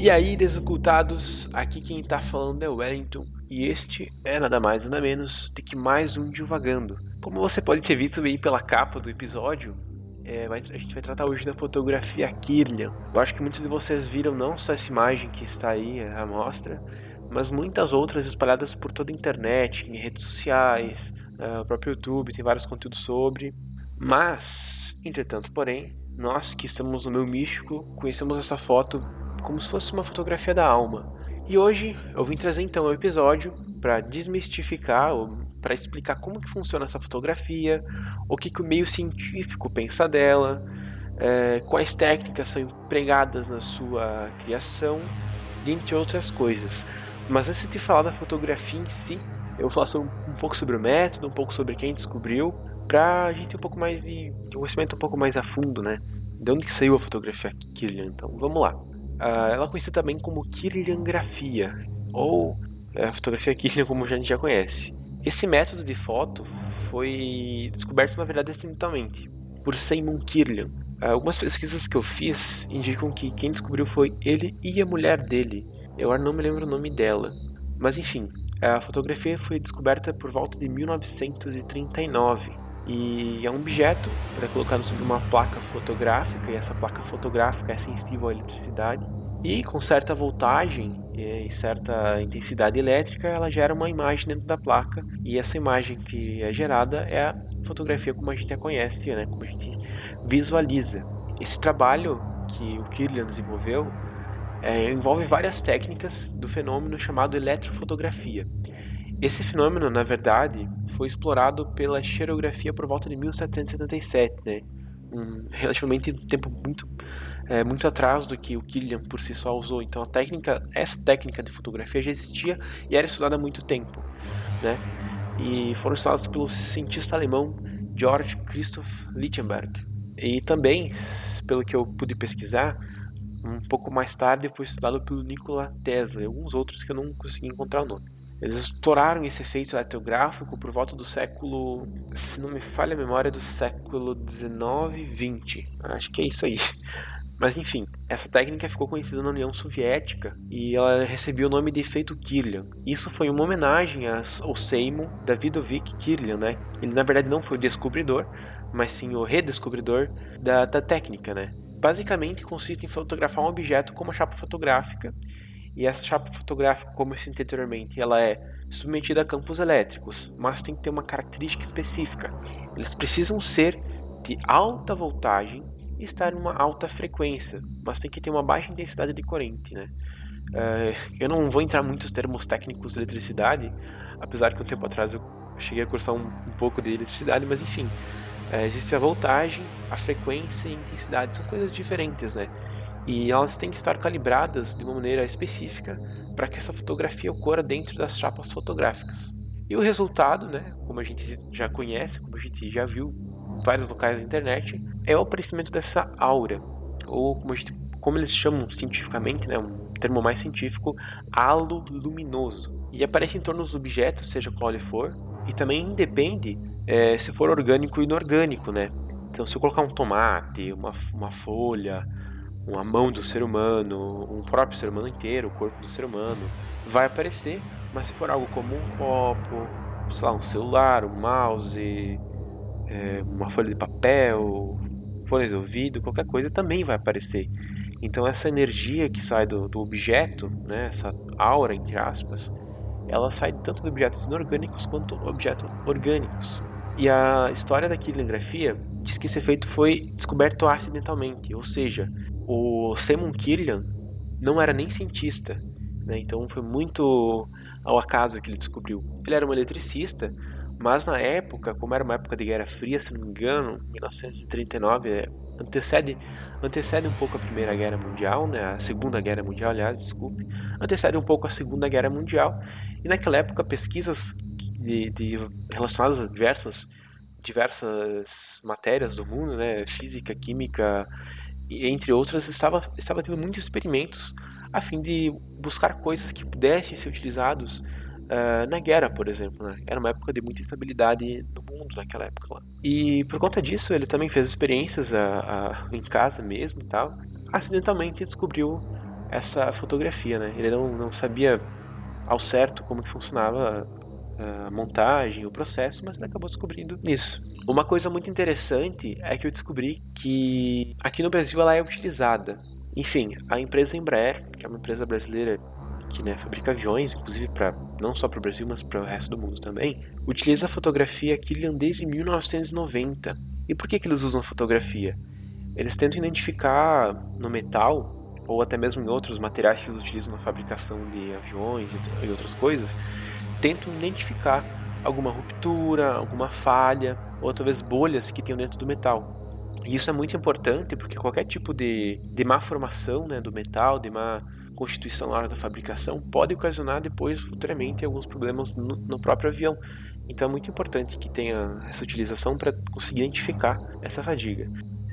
E aí, desocultados, aqui quem tá falando é o Wellington, e este é nada mais nada menos do que mais um Divagando. Como você pode ter visto aí pela capa do episódio, é, a gente vai tratar hoje da fotografia Kirlian. Eu acho que muitos de vocês viram não só essa imagem que está aí à mostra, mas muitas outras espalhadas por toda a internet, em redes sociais, uh, o próprio YouTube tem vários conteúdos sobre. Mas, entretanto, porém, nós que estamos no meio místico conhecemos essa foto como se fosse uma fotografia da alma. E hoje eu vim trazer então um episódio para desmistificar, para explicar como que funciona essa fotografia, o que, que o meio científico pensa dela, é, quais técnicas são empregadas na sua criação, dentre outras coisas. Mas antes de falar da fotografia em si, eu vou falar um pouco sobre o método, um pouco sobre quem descobriu, para a gente ter um pouco mais de, de conhecimento um pouco mais a fundo, né? De onde que saiu a fotografia Kirlian? Então, vamos lá. Uh, ela é conhecida também como Kirliangrafia, ou é, a fotografia Kirlian como a gente já conhece. Esse método de foto foi descoberto, na verdade, acidentalmente, por Simon Kirlian. Uh, algumas pesquisas que eu fiz indicam que quem descobriu foi ele e a mulher dele. Eu não me lembro o nome dela. Mas enfim, a fotografia foi descoberta por volta de 1939 e é um objeto que é colocado sobre uma placa fotográfica e essa placa fotográfica é sensível à eletricidade e com certa voltagem e certa intensidade elétrica ela gera uma imagem dentro da placa e essa imagem que é gerada é a fotografia como a gente a conhece, né, como a gente visualiza. Esse trabalho que o Kirlian desenvolveu é, envolve várias técnicas do fenômeno chamado eletrofotografia. Esse fenômeno, na verdade, foi explorado pela xerografia por volta de 1777, né? Um, relativamente tempo muito é, muito atrás do que o Killian por si só usou. Então a técnica, essa técnica de fotografia já existia e era estudada há muito tempo, né? E foram estudados pelo cientista alemão Georg Christoph Lichtenberg. E também, pelo que eu pude pesquisar, um pouco mais tarde foi estudado pelo Nikola Tesla e alguns outros que eu não consegui encontrar o nome. Eles exploraram esse efeito eletrográfico por volta do século, se não me falha a memória, do século 19 20. Acho que é isso aí. Mas enfim, essa técnica ficou conhecida na União Soviética e ela recebeu o nome de efeito Kirlian. Isso foi uma homenagem ao Seymour Davidovich Kirlian, né? Ele na verdade não foi o descobridor, mas sim o redescobridor da, da técnica, né? Basicamente consiste em fotografar um objeto com uma chapa fotográfica e essa chapa fotográfica, como eu citei anteriormente, ela é submetida a campos elétricos, mas tem que ter uma característica específica. Eles precisam ser de alta voltagem e estar em uma alta frequência, mas tem que ter uma baixa intensidade de corrente, né? Uh, eu não vou entrar muitos termos técnicos de eletricidade, apesar que um tempo atrás eu cheguei a cursar um, um pouco de eletricidade, mas enfim, uh, existe a voltagem, a frequência e a intensidade, são coisas diferentes, né? E elas têm que estar calibradas de uma maneira específica para que essa fotografia ocorra dentro das chapas fotográficas. E o resultado, né, como a gente já conhece, como a gente já viu em vários locais da internet, é o aparecimento dessa aura, ou como, gente, como eles chamam cientificamente, né, um termo mais científico, halo luminoso. E aparece em torno dos objetos, seja qual ele for, e também independe é, se for orgânico ou inorgânico, né? Então, se eu colocar um tomate, uma, uma folha, uma mão do ser humano, um próprio ser humano inteiro, o corpo do ser humano, vai aparecer, mas se for algo como um copo, sei lá, um celular, um mouse, é, uma folha de papel, folha de ouvido, qualquer coisa também vai aparecer. Então essa energia que sai do, do objeto, né, essa aura entre aspas, ela sai tanto de objetos inorgânicos quanto objetos orgânicos. E a história da quiligrafia diz que esse efeito foi descoberto acidentalmente, ou seja, o Simon Killian não era nem cientista, né? então foi muito ao acaso que ele descobriu. Ele era um eletricista, mas na época, como era uma época de Guerra Fria, se não me engano, 1939, é, antecede, antecede um pouco a Primeira Guerra Mundial, né? a Segunda Guerra Mundial, aliás, desculpe, antecede um pouco a Segunda Guerra Mundial, e naquela época pesquisas de, de relacionadas a diversas diversas matérias do mundo, né, física, química, entre outras, estava, estava tendo muitos experimentos a fim de buscar coisas que pudessem ser utilizados uh, na guerra, por exemplo. Né? Era uma época de muita instabilidade no mundo naquela época lá. E por conta disso, ele também fez experiências a, a, em casa mesmo e tal. Acidentalmente descobriu essa fotografia, né? Ele não, não sabia ao certo como que funcionava a montagem, o processo, mas ele acabou descobrindo isso. Uma coisa muito interessante é que eu descobri que aqui no Brasil ela é utilizada. Enfim, a empresa Embraer, que é uma empresa brasileira que né, fabrica aviões, inclusive para não só para o Brasil, mas para o resto do mundo também, utiliza a fotografia Killian desde 1990. E por que, que eles usam fotografia? Eles tentam identificar no metal ou até mesmo em outros materiais que eles utilizam na fabricação de aviões e outras coisas, tentam identificar alguma ruptura, alguma falha, ou talvez bolhas que tem dentro do metal. E isso é muito importante porque qualquer tipo de, de má formação né, do metal, de má constituição na hora da fabricação, pode ocasionar depois, futuramente, alguns problemas no, no próprio avião. Então é muito importante que tenha essa utilização para conseguir identificar essa fadiga.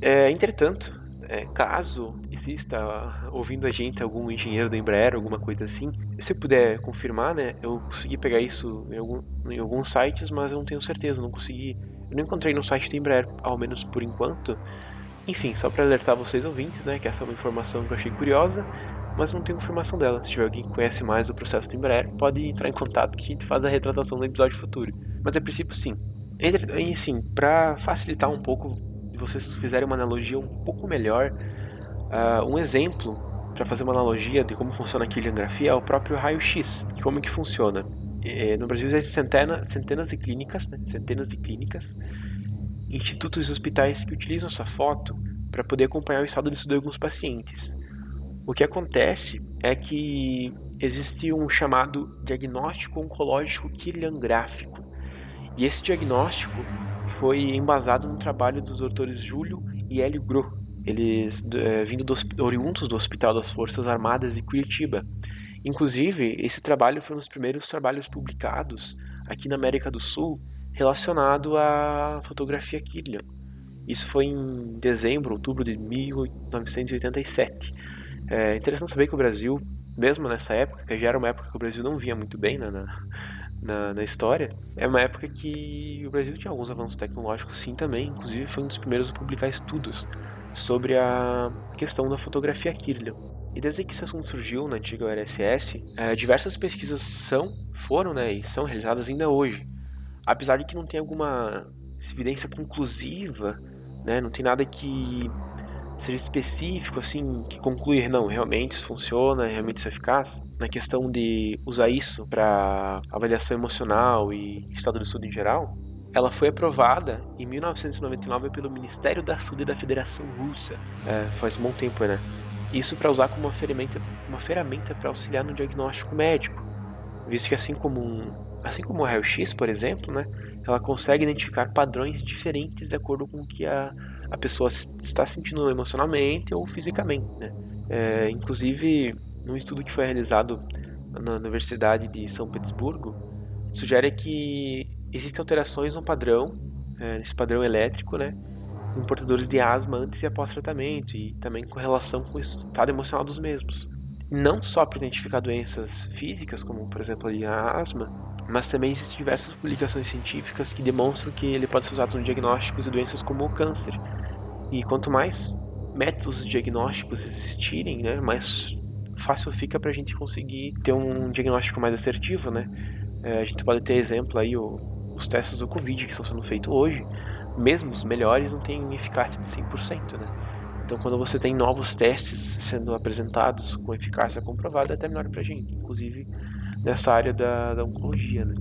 É, entretanto, é, caso exista ouvindo a gente algum engenheiro da Embraer, alguma coisa assim, se puder confirmar, né, eu consegui pegar isso em, algum, em alguns sites, mas eu não tenho certeza, não consegui, eu não encontrei no site da Embraer, ao menos por enquanto. Enfim, só para alertar vocês ouvintes, né, que essa é uma informação que eu achei curiosa, mas não tenho confirmação dela. Se tiver alguém que conhece mais do processo da Embraer, pode entrar em contato que a gente faz a retratação no episódio futuro. Mas a princípio sim. E assim, para facilitar um pouco vocês fizerem uma analogia um pouco melhor, uh, um exemplo para fazer uma analogia de como funciona a quiligrafia é o próprio raio-x. Como que funciona? É, no Brasil existem centenas, centenas de clínicas, né? centenas de clínicas, institutos e hospitais que utilizam essa foto para poder acompanhar o estado de saúde de alguns pacientes. O que acontece é que existe um chamado diagnóstico oncológico quiliangráfico. E esse diagnóstico foi embasado no trabalho dos doutores Júlio e Hélio Gro, eles é, vindo do, oriundos do Hospital das Forças Armadas de Curitiba. Inclusive, esse trabalho foi um dos primeiros trabalhos publicados aqui na América do Sul relacionado à fotografia Killian. Isso foi em dezembro, outubro de 1987. É interessante saber que o Brasil, mesmo nessa época, que já era uma época que o Brasil não vinha muito bem né, na, na, na, história, é uma época que o Brasil tinha alguns avanços tecnológicos sim também, inclusive foi um dos primeiros a publicar estudos sobre a questão da fotografia Kirlian. E desde que esse assunto surgiu na antiga URSS, é, diversas pesquisas são, foram né, e são realizadas ainda hoje. Apesar de que não tem alguma evidência conclusiva, né, não tem nada que seja específico, assim, que conclui, não, realmente isso funciona, realmente isso é eficaz, na questão de usar isso para avaliação emocional e estado de saúde em geral, ela foi aprovada em 1999 pelo Ministério da Saúde da Federação Russa. É, faz um bom tempo, né? Isso para usar como uma ferramenta, uma ferramenta para auxiliar no diagnóstico médico, visto que assim como um, assim como o raio-x, por exemplo, né, ela consegue identificar padrões diferentes de acordo com o que a a pessoa está sentindo emocionalmente ou fisicamente. Né? É, inclusive, num estudo que foi realizado na Universidade de São Petersburgo, sugere que existem alterações no padrão, é, nesse padrão elétrico, né, em portadores de asma antes e após tratamento e também com relação com o estado emocional dos mesmos. Não só para identificar doenças físicas, como por exemplo a asma, mas também existem diversas publicações científicas que demonstram que ele pode ser usado no diagnósticos de doenças como o câncer. E quanto mais métodos diagnósticos existirem, né, mais fácil fica para a gente conseguir ter um diagnóstico mais assertivo, né? É, a gente pode ter exemplo aí o, os testes do Covid que estão sendo feitos hoje, mesmo os melhores não têm eficácia de 100%, né? Então, quando você tem novos testes sendo apresentados com eficácia comprovada, é até melhor para a gente, inclusive nessa área da, da oncologia, né?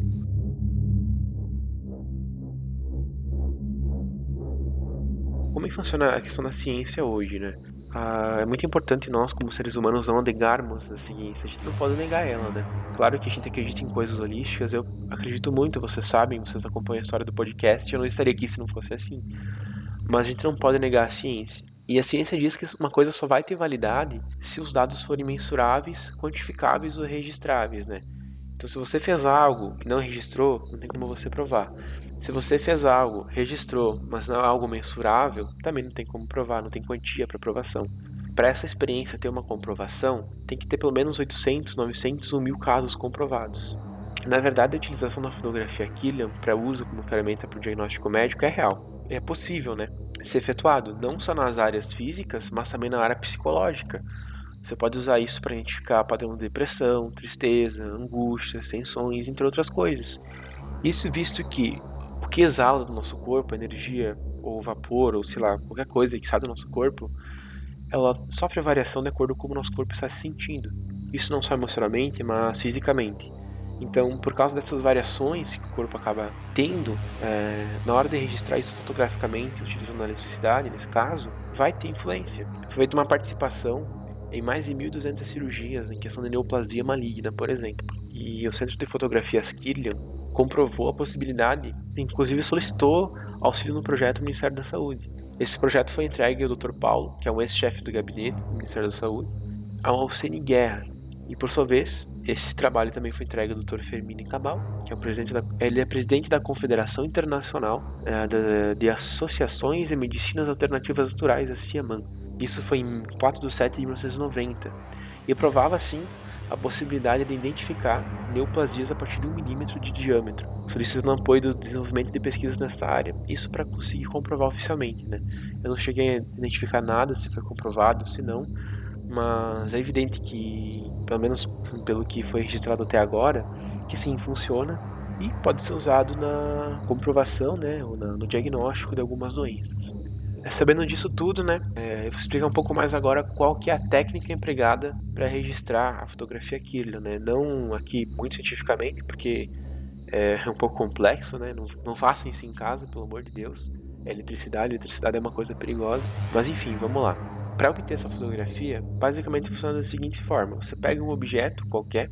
Como é funciona a questão da ciência hoje, né? Ah, é muito importante nós, como seres humanos, não negarmos a ciência. A gente não pode negar ela, né? Claro que a gente acredita em coisas holísticas, eu acredito muito, vocês sabem, vocês acompanham a história do podcast, eu não estaria aqui se não fosse assim. Mas a gente não pode negar a ciência. E a ciência diz que uma coisa só vai ter validade se os dados forem mensuráveis, quantificáveis ou registráveis, né? Então, se você fez algo e não registrou, não tem como você provar. Se você fez algo, registrou, mas não é algo mensurável, também não tem como provar, não tem quantia para provação. Para essa experiência ter uma comprovação, tem que ter pelo menos 800, 900 ou 1000 casos comprovados. Na verdade, a utilização da fotografia Killian para uso como ferramenta para o diagnóstico médico é real. É possível, né? Ser efetuado não só nas áreas físicas, mas também na área psicológica. Você pode usar isso para identificar padrão de depressão, tristeza, angústia, tensões, entre outras coisas. Isso visto que o que exala do nosso corpo, energia ou vapor, ou sei lá, qualquer coisa que sai do nosso corpo, ela sofre variação de acordo com como o nosso corpo está se sentindo. Isso não só emocionalmente, mas fisicamente. Então, por causa dessas variações que o corpo acaba tendo, é, na hora de registrar isso fotograficamente, utilizando a eletricidade, nesse caso, vai ter influência. Foi feita uma participação em mais de 1.200 cirurgias em questão de neoplasia maligna, por exemplo. E o Centro de Fotografias Kirlian comprovou a possibilidade, inclusive solicitou auxílio no projeto do Ministério da Saúde. Esse projeto foi entregue ao Dr. Paulo, que é um ex-chefe do gabinete do Ministério da Saúde, ao Alcine Guerra. E por sua vez, esse trabalho também foi entregue ao Dr. Fermini Cabal, que é o presidente da, ele é presidente da Confederação Internacional é, de, de, Associações de Medicinas Alternativas Naturais, a CIAMAN. Isso foi em 4 de 7 de 1990. E provava, assim, a possibilidade de identificar neoplasias a partir de um milímetro de diâmetro, solicitando apoio do desenvolvimento de pesquisas nessa área. Isso para conseguir comprovar oficialmente. Né? Eu não cheguei a identificar nada, se foi comprovado, se não, mas é evidente que, pelo menos pelo que foi registrado até agora, que sim, funciona e pode ser usado na comprovação né, ou na, no diagnóstico de algumas doenças. É, sabendo disso tudo, né, é, eu vou explicar um pouco mais agora qual que é a técnica empregada para registrar a fotografia Kirlian, né? Não aqui muito cientificamente, porque é um pouco complexo, né? Não, não façam isso em casa, pelo amor de Deus. É eletricidade, eletricidade é uma coisa perigosa. Mas enfim, vamos lá. Para obter essa fotografia, basicamente funciona da seguinte forma: você pega um objeto qualquer,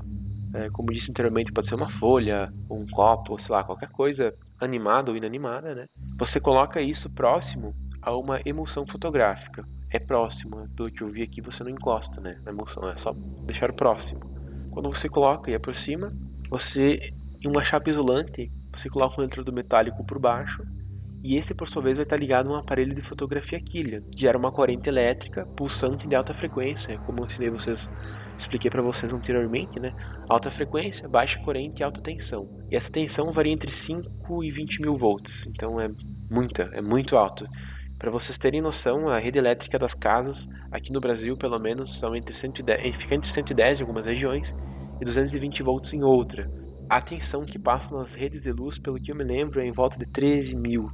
é, como disse anteriormente, pode ser uma folha, um copo, sei lá, qualquer coisa animada ou inanimada, né? Você coloca isso próximo a uma emulsão fotográfica. É próximo, pelo que eu vi aqui você não encosta, né? Na emulsão, é só deixar próximo. Quando você coloca e aproxima, você em uma chapa isolante, você coloca um eletrodo metálico por baixo e esse por sua vez vai estar ligado a um aparelho de fotografia Killian, que gera uma corrente elétrica pulsante de alta frequência, como eu ensinei vocês, expliquei para vocês anteriormente, né? Alta frequência, baixa corrente e alta tensão. E essa tensão varia entre 5 e 20 mil volts, então é muita, é muito alto. Para vocês terem noção, a rede elétrica das casas, aqui no Brasil pelo menos, são entre 110, fica entre 110 em algumas regiões e 220 volts em outra. A tensão que passa nas redes de luz, pelo que eu me lembro, é em volta de 13 mil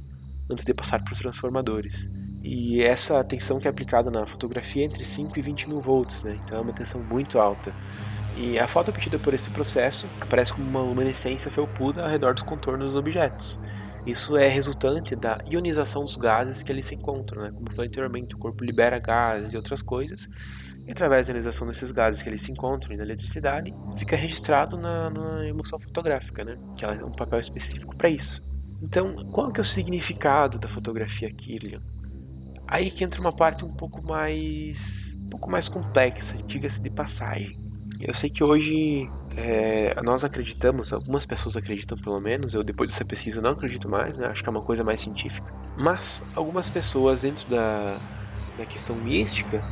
antes de passar para os transformadores. E essa tensão que é aplicada na fotografia é entre 5 e 20 mil volts, né? então é uma tensão muito alta. E a foto obtida por esse processo aparece como uma luminescência felpuda ao redor dos contornos dos objetos. Isso é resultante da ionização dos gases que ali se encontram, né? Como falei anteriormente, o corpo libera gases e outras coisas, e através da ionização desses gases que ali se encontram e da eletricidade, fica registrado na, na emulsão fotográfica, né? Que ela é um papel específico para isso. Então, qual que é o significado da fotografia Kirlian? Aí que entra uma parte um pouco mais, um pouco mais complexa, diga-se de passagem. Eu sei que hoje é, nós acreditamos, algumas pessoas acreditam pelo menos, eu depois dessa pesquisa não acredito mais, né? acho que é uma coisa mais científica. Mas algumas pessoas dentro da, da questão mística,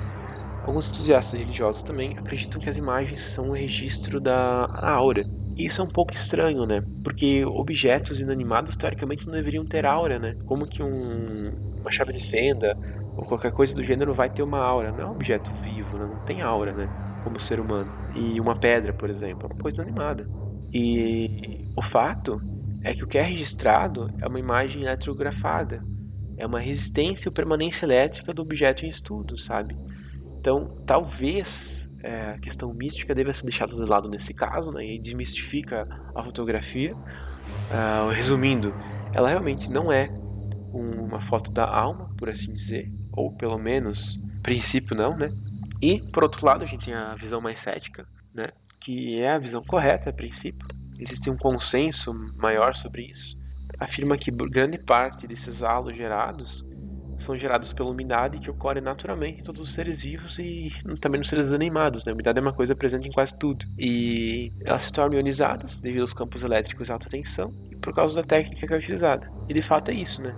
alguns entusiastas religiosos também acreditam que as imagens são um registro da aura. Isso é um pouco estranho, né? Porque objetos inanimados teoricamente não deveriam ter aura, né? Como que um, uma chave de fenda ou qualquer coisa do gênero vai ter uma aura? Não é um objeto vivo, né? não tem aura, né? como ser humano. E uma pedra, por exemplo, é uma coisa animada. E o fato é que o que é registrado é uma imagem eletrografada, é uma resistência ou permanência elétrica do objeto em estudo, sabe? Então, talvez é, a questão mística deva ser deixada de lado nesse caso, né? E desmistifica a fotografia. Uh, resumindo, ela realmente não é uma foto da alma, por assim dizer, ou pelo menos, princípio não, né? E, por outro lado, a gente tem a visão mais cética, né? que é a visão correta a princípio. Existe um consenso maior sobre isso. Afirma que grande parte desses halos gerados são gerados pela umidade que ocorre naturalmente em todos os seres vivos e também nos seres animados. Né? A umidade é uma coisa presente em quase tudo. E elas se tornam ionizadas devido aos campos elétricos de alta tensão e por causa da técnica que é utilizada. E de fato é isso, né?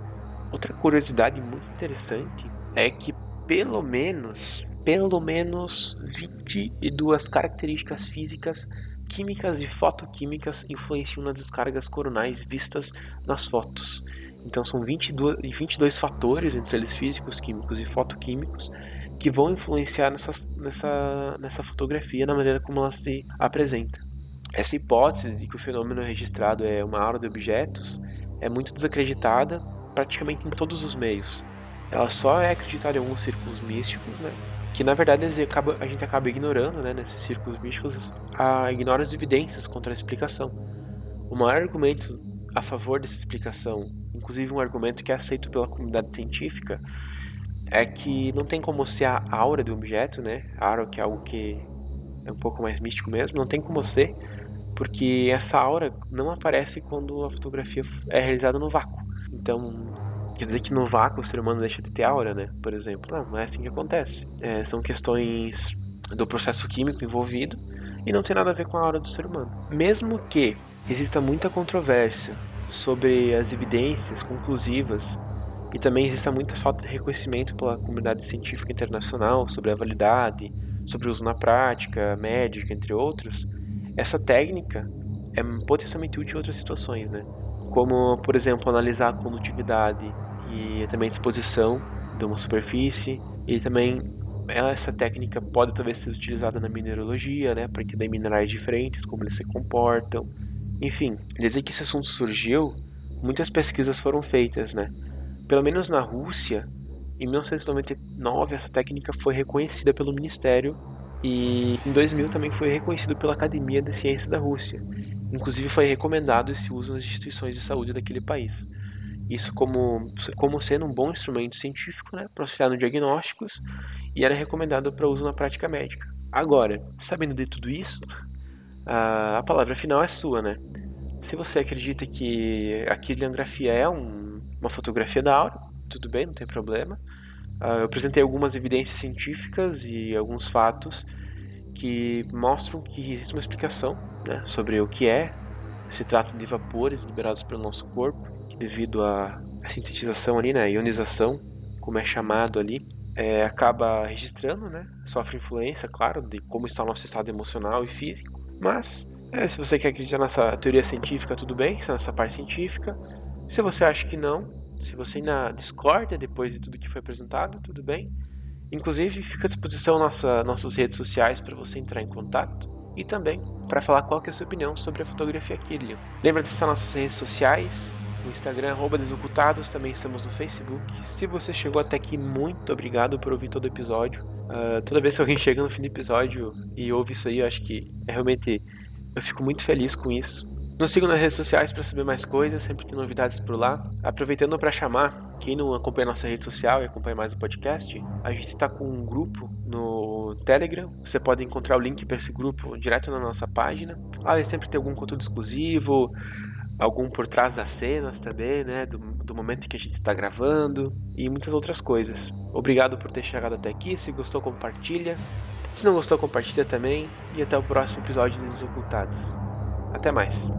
Outra curiosidade muito interessante é que pelo menos pelo menos 22 características físicas, químicas e fotoquímicas influenciam nas descargas coronais vistas nas fotos. Então são 22, 22 fatores, entre eles físicos, químicos e fotoquímicos, que vão influenciar nessa, nessa, nessa fotografia, na maneira como ela se apresenta. Essa hipótese de que o fenômeno registrado é uma aura de objetos é muito desacreditada praticamente em todos os meios. Ela só é acreditada em alguns círculos místicos, né? que na verdade a gente acaba ignorando, né, nesses círculos místicos, a, ignora as evidências contra a explicação. O maior argumento a favor dessa explicação, inclusive um argumento que é aceito pela comunidade científica, é que não tem como ser a aura do objeto, né? A aura que é algo que é um pouco mais místico mesmo, não tem como ser, porque essa aura não aparece quando a fotografia é realizada no vácuo. Então, quer dizer que no vácuo o ser humano deixa de ter aura, né? Por exemplo. Não, não é assim que acontece. É, são questões do processo químico envolvido e não tem nada a ver com a aura do ser humano. Mesmo que exista muita controvérsia sobre as evidências conclusivas e também exista muita falta de reconhecimento pela comunidade científica internacional sobre a validade, sobre o uso na prática, médica, entre outros, essa técnica é potencialmente útil em outras situações, né? Como, por exemplo, analisar a condutividade e também a disposição de uma superfície e também essa técnica pode talvez ser utilizada na mineralogia, né, para entender minerais diferentes, como eles se comportam. Enfim, desde que esse assunto surgiu, muitas pesquisas foram feitas, né? Pelo menos na Rússia, em 1999 essa técnica foi reconhecida pelo Ministério e em 2000 também foi reconhecido pela Academia de Ciências da Rússia. Inclusive foi recomendado esse uso nas instituições de saúde daquele país. Isso como, como sendo um bom instrumento científico né, para auxiliar no diagnósticos e era recomendado para uso na prática médica. Agora, sabendo de tudo isso, a, a palavra final é sua, né? Se você acredita que a quiliografia é um, uma fotografia da aura, tudo bem, não tem problema. Uh, eu apresentei algumas evidências científicas e alguns fatos que mostram que existe uma explicação né, sobre o que é esse trato de vapores liberados pelo nosso corpo, que devido à, sintetização ali, né, ionização, como é chamado ali, é, acaba registrando, né, sofre influência, claro, de como está o nosso estado emocional e físico, mas é, se você quer acreditar nessa teoria científica, tudo bem, nessa parte científica. Se você acha que não, se você ainda discorda depois de tudo que foi apresentado, tudo bem. Inclusive, fica à disposição nossa, nossas redes sociais para você entrar em contato e também para falar qual é a sua opinião sobre a fotografia Killian. Lembra de acessar nossas redes sociais, no Instagram, arroba Desocultados, também estamos no Facebook. Se você chegou até aqui, muito obrigado por ouvir todo o episódio. Uh, toda vez que alguém chega no fim do episódio e ouve isso aí, eu acho que é realmente. Eu fico muito feliz com isso. Nos sigam nas redes sociais para saber mais coisas, sempre tem novidades por lá. Aproveitando para chamar quem não acompanha nossa rede social e acompanha mais o podcast, a gente está com um grupo no Telegram. Você pode encontrar o link para esse grupo direto na nossa página. Lá sempre tem algum conteúdo exclusivo, algum por trás das cenas também, né? Do, do momento que a gente está gravando e muitas outras coisas. Obrigado por ter chegado até aqui. Se gostou, compartilha. Se não gostou, compartilha também. E até o próximo episódio de Desocultados. Até mais.